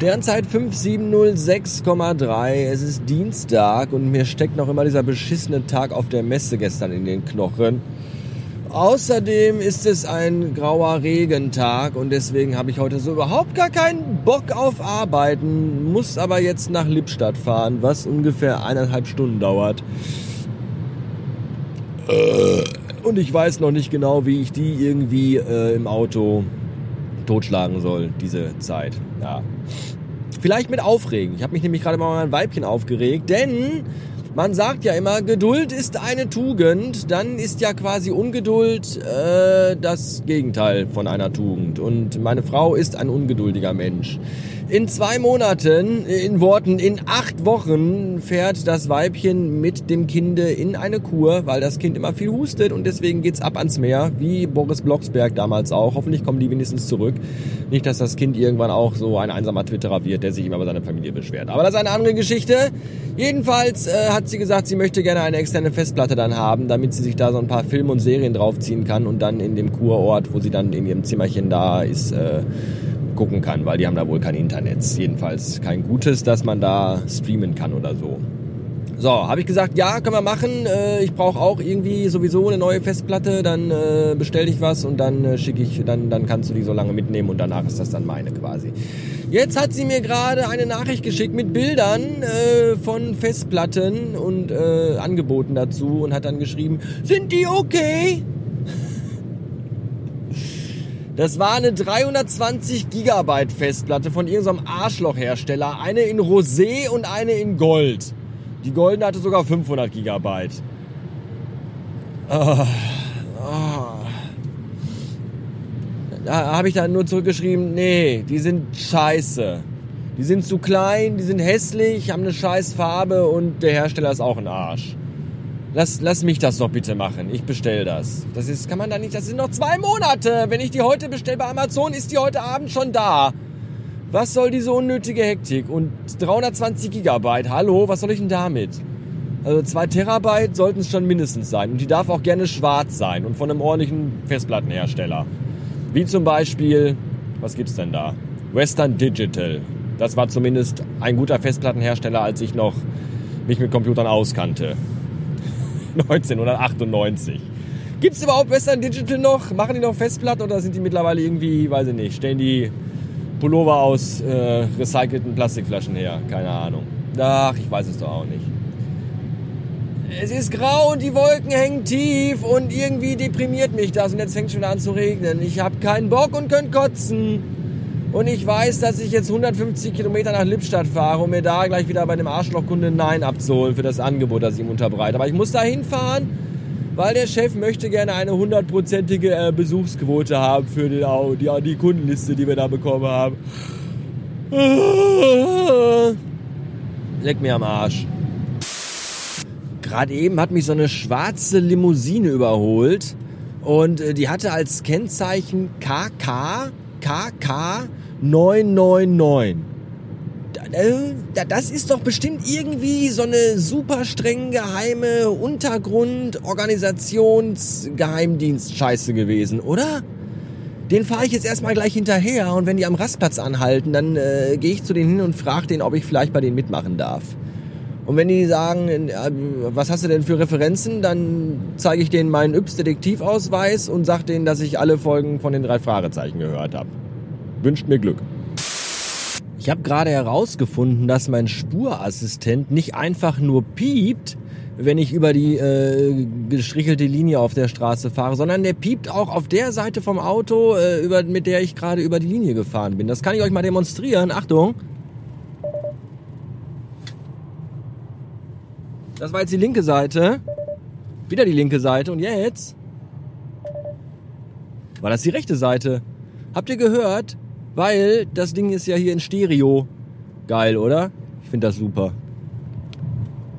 Sternzeit 5706,3. Es ist Dienstag und mir steckt noch immer dieser beschissene Tag auf der Messe gestern in den Knochen. Außerdem ist es ein grauer Regentag und deswegen habe ich heute so überhaupt gar keinen Bock auf Arbeiten, muss aber jetzt nach Lippstadt fahren, was ungefähr eineinhalb Stunden dauert. Und ich weiß noch nicht genau, wie ich die irgendwie äh, im Auto totschlagen soll, diese Zeit. Ja. Vielleicht mit Aufregen. Ich habe mich nämlich gerade mal mein Weibchen aufgeregt, denn man sagt ja immer, Geduld ist eine Tugend, dann ist ja quasi Ungeduld äh, das Gegenteil von einer Tugend. Und meine Frau ist ein ungeduldiger Mensch. In zwei Monaten, in Worten, in acht Wochen fährt das Weibchen mit dem Kinde in eine Kur, weil das Kind immer viel hustet und deswegen geht's ab ans Meer, wie Boris Blocksberg damals auch. Hoffentlich kommen die wenigstens zurück. Nicht, dass das Kind irgendwann auch so ein einsamer Twitterer wird, der sich immer über seine Familie beschwert. Aber das ist eine andere Geschichte. Jedenfalls äh, hat sie gesagt, sie möchte gerne eine externe Festplatte dann haben, damit sie sich da so ein paar Filme und Serien draufziehen kann und dann in dem Kurort, wo sie dann in ihrem Zimmerchen da ist, äh, gucken kann, weil die haben da wohl kein Internet. Jedenfalls kein gutes, dass man da streamen kann oder so. So, habe ich gesagt, ja, können wir machen. Äh, ich brauche auch irgendwie sowieso eine neue Festplatte. Dann äh, bestelle ich was und dann äh, schicke ich, dann, dann kannst du die so lange mitnehmen und danach ist das dann meine quasi. Jetzt hat sie mir gerade eine Nachricht geschickt mit Bildern äh, von Festplatten und äh, Angeboten dazu und hat dann geschrieben, sind die okay? Das war eine 320 Gigabyte Festplatte von irgendeinem Arschlochhersteller. Eine in Rosé und eine in Gold. Die goldene hatte sogar 500 Gigabyte. Oh, oh. Da habe ich dann nur zurückgeschrieben, nee, die sind scheiße. Die sind zu klein, die sind hässlich, haben eine scheiß Farbe und der Hersteller ist auch ein Arsch. Lass, lass mich das doch bitte machen. Ich bestell das. Das ist, kann man da nicht, das sind noch zwei Monate. Wenn ich die heute bestelle bei Amazon, ist die heute Abend schon da. Was soll diese unnötige Hektik? Und 320 Gigabyte, hallo, was soll ich denn damit? Also zwei Terabyte sollten es schon mindestens sein. Und die darf auch gerne schwarz sein und von einem ordentlichen Festplattenhersteller. Wie zum Beispiel, was gibt's denn da? Western Digital. Das war zumindest ein guter Festplattenhersteller, als ich noch mich mit Computern auskannte. 1998. Gibt es überhaupt Western Digital noch? Machen die noch Festplatten oder sind die mittlerweile irgendwie, weiß ich nicht, stellen die Pullover aus äh, recycelten Plastikflaschen her? Keine Ahnung. Ach, ich weiß es doch auch nicht. Es ist grau und die Wolken hängen tief und irgendwie deprimiert mich das und jetzt fängt schon an zu regnen. Ich habe keinen Bock und könnte kotzen. Und ich weiß, dass ich jetzt 150 Kilometer nach Lippstadt fahre, um mir da gleich wieder bei dem Arschlochkunde Nein abzuholen für das Angebot, das ich ihm unterbreite. Aber ich muss da hinfahren, weil der Chef möchte gerne eine hundertprozentige äh, Besuchsquote haben für die, die, die Kundenliste, die wir da bekommen haben. Leck mir am Arsch. Gerade eben hat mich so eine schwarze Limousine überholt und äh, die hatte als Kennzeichen KK, KK 999. Das ist doch bestimmt irgendwie so eine super streng geheime Untergrund-Organisationsgeheimdienst-Scheiße gewesen, oder? Den fahre ich jetzt erstmal gleich hinterher und wenn die am Rastplatz anhalten, dann äh, gehe ich zu denen hin und frage den, ob ich vielleicht bei denen mitmachen darf. Und wenn die sagen, äh, was hast du denn für Referenzen, dann zeige ich denen meinen Yps-Detektivausweis und sage denen, dass ich alle Folgen von den drei Fragezeichen gehört habe. Wünscht mir Glück. Ich habe gerade herausgefunden, dass mein Spurassistent nicht einfach nur piept, wenn ich über die äh, gestrichelte Linie auf der Straße fahre, sondern der piept auch auf der Seite vom Auto, äh, über, mit der ich gerade über die Linie gefahren bin. Das kann ich euch mal demonstrieren. Achtung. Das war jetzt die linke Seite. Wieder die linke Seite. Und jetzt war das die rechte Seite. Habt ihr gehört? Weil das Ding ist ja hier in Stereo. Geil, oder? Ich finde das super.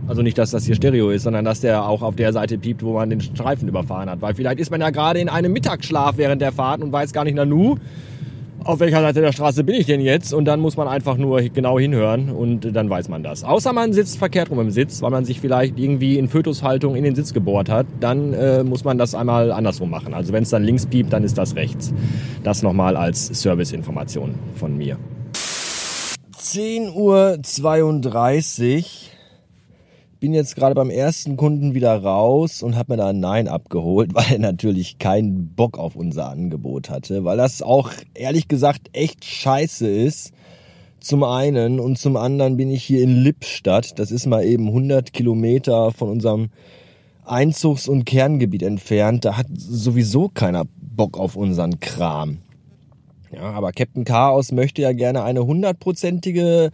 Also nicht, dass das hier Stereo ist, sondern dass der auch auf der Seite piept, wo man den Streifen überfahren hat. Weil vielleicht ist man ja gerade in einem Mittagsschlaf während der Fahrt und weiß gar nicht, Nanu, auf welcher Seite der Straße bin ich denn jetzt? Und dann muss man einfach nur genau hinhören und dann weiß man das. Außer man sitzt verkehrt rum im Sitz, weil man sich vielleicht irgendwie in Fötushaltung in den Sitz gebohrt hat, dann äh, muss man das einmal andersrum machen. Also wenn es dann links piept, dann ist das rechts. Das nochmal als Serviceinformation von mir. 10.32 Uhr. Bin jetzt gerade beim ersten Kunden wieder raus und habe mir da ein Nein abgeholt, weil er natürlich keinen Bock auf unser Angebot hatte, weil das auch ehrlich gesagt echt scheiße ist. Zum einen und zum anderen bin ich hier in Lippstadt. Das ist mal eben 100 Kilometer von unserem Einzugs- und Kerngebiet entfernt. Da hat sowieso keiner Bock auf unseren Kram. Ja, aber Captain Chaos möchte ja gerne eine hundertprozentige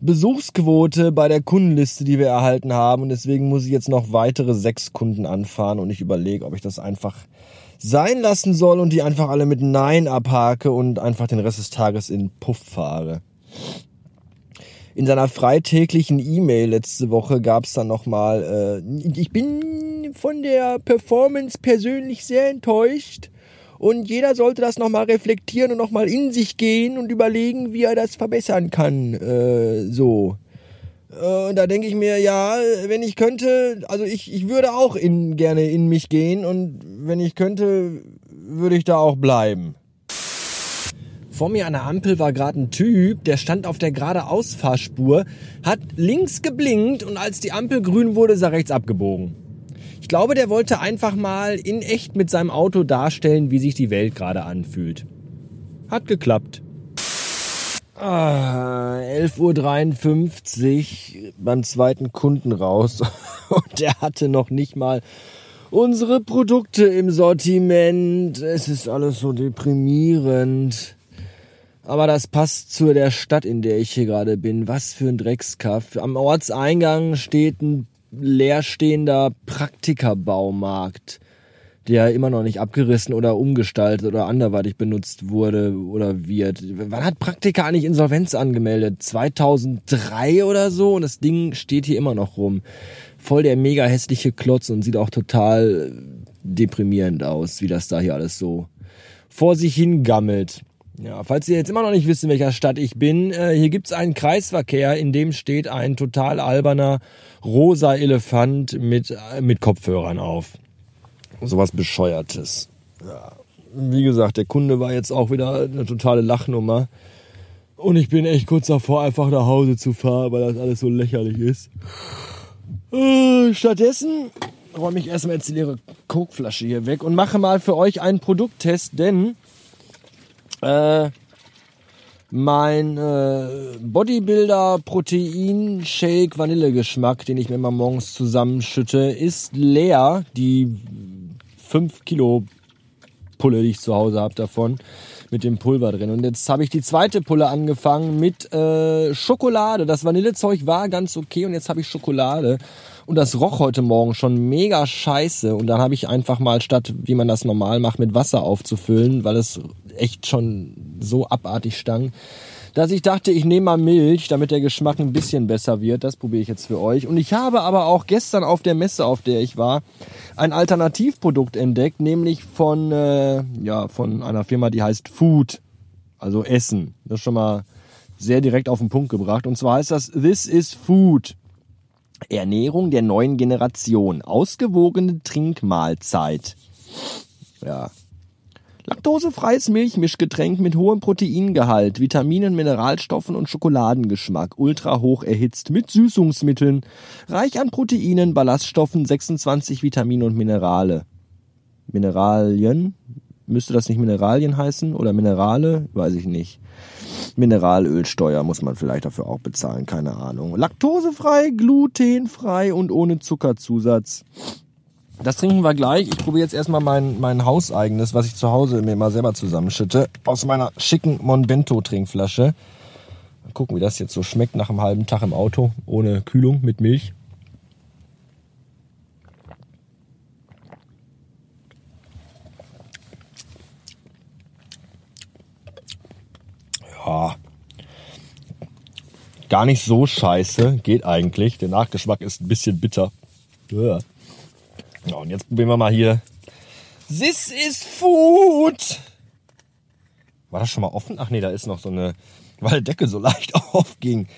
Besuchsquote bei der Kundenliste, die wir erhalten haben. Und deswegen muss ich jetzt noch weitere sechs Kunden anfahren und ich überlege, ob ich das einfach sein lassen soll und die einfach alle mit Nein abhake und einfach den Rest des Tages in Puff fahre. In seiner freitäglichen E-Mail letzte Woche gab es dann nochmal, äh, ich bin von der Performance persönlich sehr enttäuscht und jeder sollte das nochmal reflektieren und nochmal in sich gehen und überlegen, wie er das verbessern kann. Äh, so. Äh, da denke ich mir, ja, wenn ich könnte, also ich, ich würde auch in, gerne in mich gehen und wenn ich könnte, würde ich da auch bleiben. Vor mir an der Ampel war gerade ein Typ, der stand auf der geradeausfahrspur, hat links geblinkt und als die Ampel grün wurde, ist er rechts abgebogen. Ich glaube, der wollte einfach mal in echt mit seinem Auto darstellen, wie sich die Welt gerade anfühlt. Hat geklappt. Ah, 11.53 Uhr beim zweiten Kunden raus und der hatte noch nicht mal unsere Produkte im Sortiment. Es ist alles so deprimierend. Aber das passt zu der Stadt, in der ich hier gerade bin. Was für ein Dreckskaff. Am Ortseingang steht ein leerstehender Praktikerbaumarkt, der immer noch nicht abgerissen oder umgestaltet oder anderweitig benutzt wurde oder wird. Wann hat Praktika eigentlich Insolvenz angemeldet? 2003 oder so? Und das Ding steht hier immer noch rum. Voll der mega hässliche Klotz und sieht auch total deprimierend aus, wie das da hier alles so vor sich hingammelt. Ja, falls ihr jetzt immer noch nicht wisst, in welcher Stadt ich bin, äh, hier gibt's einen Kreisverkehr, in dem steht ein total alberner rosa Elefant mit, äh, mit Kopfhörern auf. Sowas Bescheuertes. Ja. Wie gesagt, der Kunde war jetzt auch wieder eine totale Lachnummer. Und ich bin echt kurz davor, einfach nach Hause zu fahren, weil das alles so lächerlich ist. Äh, stattdessen räume ich erstmal jetzt die leere Kokflasche hier weg und mache mal für euch einen Produkttest, denn äh, mein äh, Bodybuilder Protein Shake Vanillegeschmack, den ich mir immer morgens zusammenschütte, ist leer. Die 5 Kilo Pulle, die ich zu Hause habe davon, mit dem Pulver drin. Und jetzt habe ich die zweite Pulle angefangen mit äh, Schokolade. Das Vanillezeug war ganz okay und jetzt habe ich Schokolade. Und das roch heute Morgen schon mega scheiße. Und dann habe ich einfach mal statt, wie man das normal macht, mit Wasser aufzufüllen, weil es echt schon so abartig stank, dass ich dachte, ich nehme mal Milch, damit der Geschmack ein bisschen besser wird. Das probiere ich jetzt für euch. Und ich habe aber auch gestern auf der Messe, auf der ich war, ein Alternativprodukt entdeckt, nämlich von, äh, ja, von einer Firma, die heißt Food, also Essen. Das ist schon mal sehr direkt auf den Punkt gebracht. Und zwar heißt das This is Food. Ernährung der neuen Generation. Ausgewogene Trinkmahlzeit. Ja, Laktosefreies Milchmischgetränk mit hohem Proteingehalt, Vitaminen, Mineralstoffen und Schokoladengeschmack, ultra hoch erhitzt mit Süßungsmitteln, reich an Proteinen, Ballaststoffen, 26 Vitamine und Minerale. Mineralien? Müsste das nicht Mineralien heißen oder Minerale? Weiß ich nicht. Mineralölsteuer muss man vielleicht dafür auch bezahlen, keine Ahnung. Laktosefrei, glutenfrei und ohne Zuckerzusatz. Das trinken wir gleich. Ich probiere jetzt erstmal mein, mein hauseigenes, was ich zu Hause mir mal selber zusammenschütte, aus meiner schicken Monbento Trinkflasche. Mal gucken, wie das jetzt so schmeckt nach einem halben Tag im Auto, ohne Kühlung, mit Milch. Ja, gar nicht so scheiße, geht eigentlich. Der Nachgeschmack ist ein bisschen bitter. Ja. Und jetzt probieren wir mal hier. This is food. War das schon mal offen? Ach nee, da ist noch so eine, weil der Deckel so leicht aufging.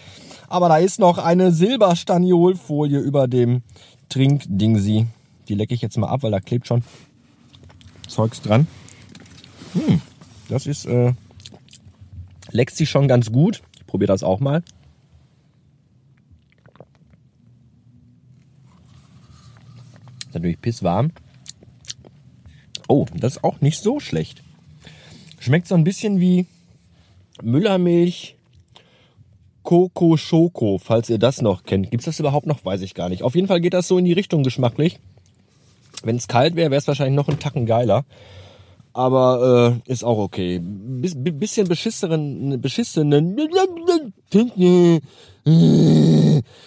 Aber da ist noch eine Silberstaniolfolie über dem Trinkdingsi. Die lecke ich jetzt mal ab, weil da klebt schon Zeugs dran. Hm, das ist, äh, leckt sich schon ganz gut. Ich probiere das auch mal. Natürlich pisswarm. Oh, das ist auch nicht so schlecht. Schmeckt so ein bisschen wie Müllermilch Coco Schoko, falls ihr das noch kennt. Gibt's das überhaupt noch? Weiß ich gar nicht. Auf jeden Fall geht das so in die Richtung geschmacklich. Wenn es kalt wäre, wäre es wahrscheinlich noch ein Tacken geiler. Aber äh, ist auch okay. Biss, bisschen beschissenen, beschissenen,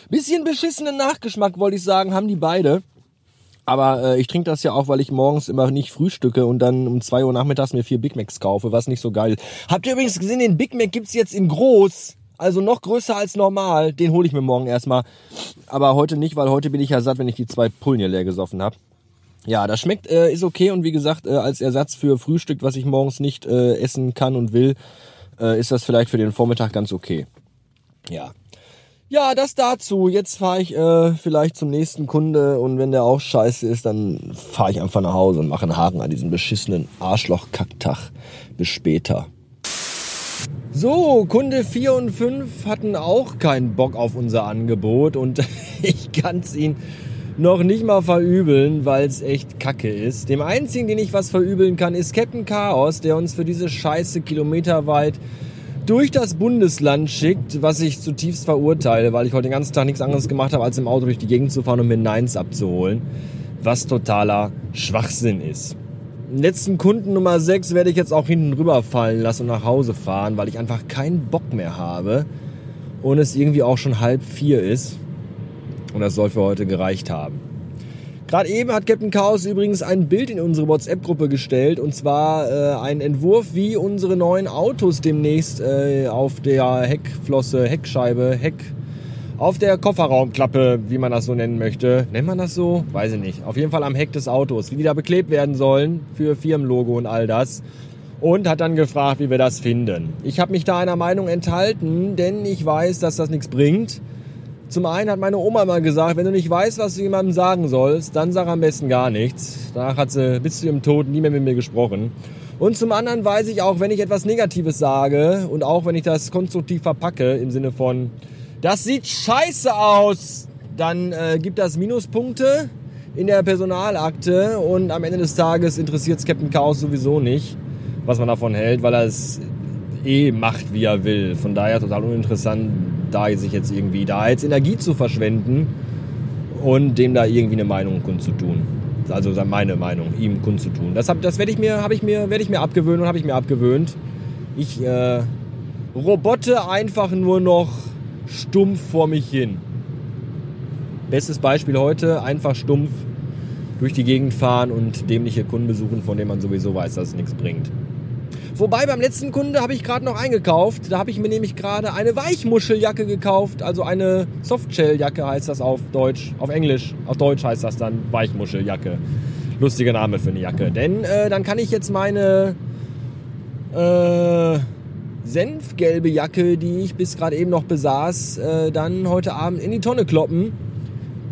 bisschen beschissenen Nachgeschmack, wollte ich sagen, haben die beide. Aber äh, ich trinke das ja auch, weil ich morgens immer nicht frühstücke und dann um zwei Uhr nachmittags mir vier Big Macs kaufe, was nicht so geil ist. Habt ihr übrigens gesehen, den Big Mac gibt's jetzt in groß. Also noch größer als normal. Den hole ich mir morgen erstmal. Aber heute nicht, weil heute bin ich ja satt, wenn ich die zwei Pullen hier leer gesoffen habe. Ja, das schmeckt, äh, ist okay und wie gesagt, äh, als Ersatz für Frühstück, was ich morgens nicht äh, essen kann und will, äh, ist das vielleicht für den Vormittag ganz okay. Ja. Ja, das dazu. Jetzt fahre ich äh, vielleicht zum nächsten Kunde und wenn der auch scheiße ist, dann fahre ich einfach nach Hause und mache einen Haken an diesem beschissenen Arschloch-Kacktag. Bis später. So, Kunde 4 und 5 hatten auch keinen Bock auf unser Angebot und ich kann's ihnen noch nicht mal verübeln, weil es echt kacke ist. Dem einzigen, den ich was verübeln kann, ist Captain Chaos, der uns für diese Scheiße kilometerweit durch das Bundesland schickt, was ich zutiefst verurteile, weil ich heute den ganzen Tag nichts anderes gemacht habe, als im Auto durch die Gegend zu fahren und mir Neins abzuholen, was totaler Schwachsinn ist. Letzten Kunden Nummer 6 werde ich jetzt auch hinten rüberfallen lassen und nach Hause fahren, weil ich einfach keinen Bock mehr habe und es irgendwie auch schon halb vier ist. Und das soll für heute gereicht haben. Gerade eben hat Captain Chaos übrigens ein Bild in unsere WhatsApp-Gruppe gestellt und zwar äh, ein Entwurf, wie unsere neuen Autos demnächst äh, auf der Heckflosse, Heckscheibe, Heck, auf der Kofferraumklappe, wie man das so nennen möchte. Nennt man das so? Weiß ich nicht. Auf jeden Fall am Heck des Autos, wie die da beklebt werden sollen für Firmenlogo und all das. Und hat dann gefragt, wie wir das finden. Ich habe mich da einer Meinung enthalten, denn ich weiß, dass das nichts bringt. Zum einen hat meine Oma mal gesagt, wenn du nicht weißt, was du jemandem sagen sollst, dann sag am besten gar nichts. Danach hat sie bis zu ihrem Tod nie mehr mit mir gesprochen. Und zum anderen weiß ich auch, wenn ich etwas Negatives sage und auch wenn ich das konstruktiv verpacke im Sinne von, das sieht scheiße aus, dann äh, gibt das Minuspunkte in der Personalakte und am Ende des Tages interessiert es Captain Chaos sowieso nicht, was man davon hält, weil er es eh macht, wie er will. Von daher total uninteressant, da sich jetzt irgendwie da jetzt Energie zu verschwenden und dem da irgendwie eine Meinung kundzutun. Also meine Meinung, ihm kundzutun. Das, das werde ich mir, habe ich mir, werde ich mir abgewöhnen und habe ich mir abgewöhnt. Ich äh, robotte einfach nur noch stumpf vor mich hin. Bestes Beispiel heute, einfach stumpf durch die Gegend fahren und dämliche Kunden besuchen, von denen man sowieso weiß, dass es nichts bringt. Wobei beim letzten Kunde habe ich gerade noch eingekauft. Da habe ich mir nämlich gerade eine Weichmuscheljacke gekauft. Also eine Softshelljacke heißt das auf Deutsch. Auf Englisch. Auf Deutsch heißt das dann Weichmuscheljacke. Lustiger Name für eine Jacke. Denn äh, dann kann ich jetzt meine äh, senfgelbe Jacke, die ich bis gerade eben noch besaß, äh, dann heute Abend in die Tonne kloppen.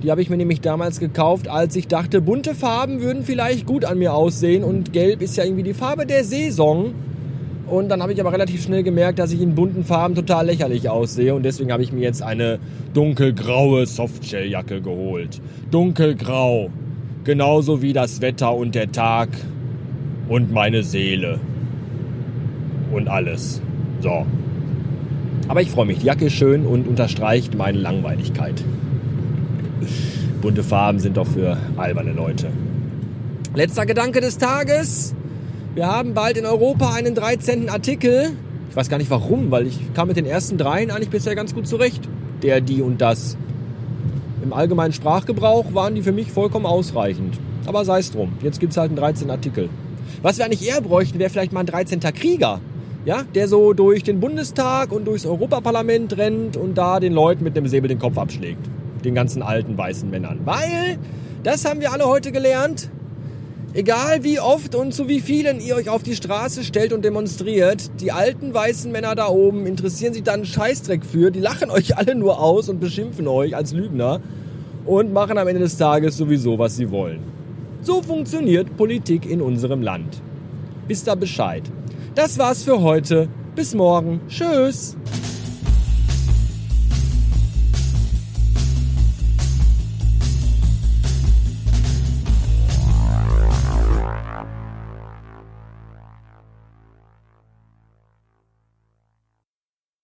Die habe ich mir nämlich damals gekauft, als ich dachte, bunte Farben würden vielleicht gut an mir aussehen und gelb ist ja irgendwie die Farbe der Saison. Und dann habe ich aber relativ schnell gemerkt, dass ich in bunten Farben total lächerlich aussehe. Und deswegen habe ich mir jetzt eine dunkelgraue Softshelljacke geholt. Dunkelgrau. Genauso wie das Wetter und der Tag und meine Seele. Und alles. So. Aber ich freue mich. Die Jacke ist schön und unterstreicht meine Langweiligkeit. Bunte Farben sind doch für alberne Leute. Letzter Gedanke des Tages. Wir haben bald in Europa einen 13. Artikel. Ich weiß gar nicht warum, weil ich kam mit den ersten dreien eigentlich bisher ganz gut zurecht. Der, die und das. Im allgemeinen Sprachgebrauch waren die für mich vollkommen ausreichend. Aber sei es drum. Jetzt gibt es halt einen 13. Artikel. Was wir eigentlich eher bräuchten, wäre vielleicht mal ein 13. Krieger. Ja, der so durch den Bundestag und durchs Europaparlament rennt und da den Leuten mit einem Säbel den Kopf abschlägt. Den ganzen alten weißen Männern. Weil, das haben wir alle heute gelernt, Egal wie oft und zu wie vielen ihr euch auf die Straße stellt und demonstriert, die alten weißen Männer da oben interessieren sich da einen Scheißdreck für. Die lachen euch alle nur aus und beschimpfen euch als Lügner und machen am Ende des Tages sowieso, was sie wollen. So funktioniert Politik in unserem Land. Wisst da Bescheid. Das war's für heute. Bis morgen. Tschüss.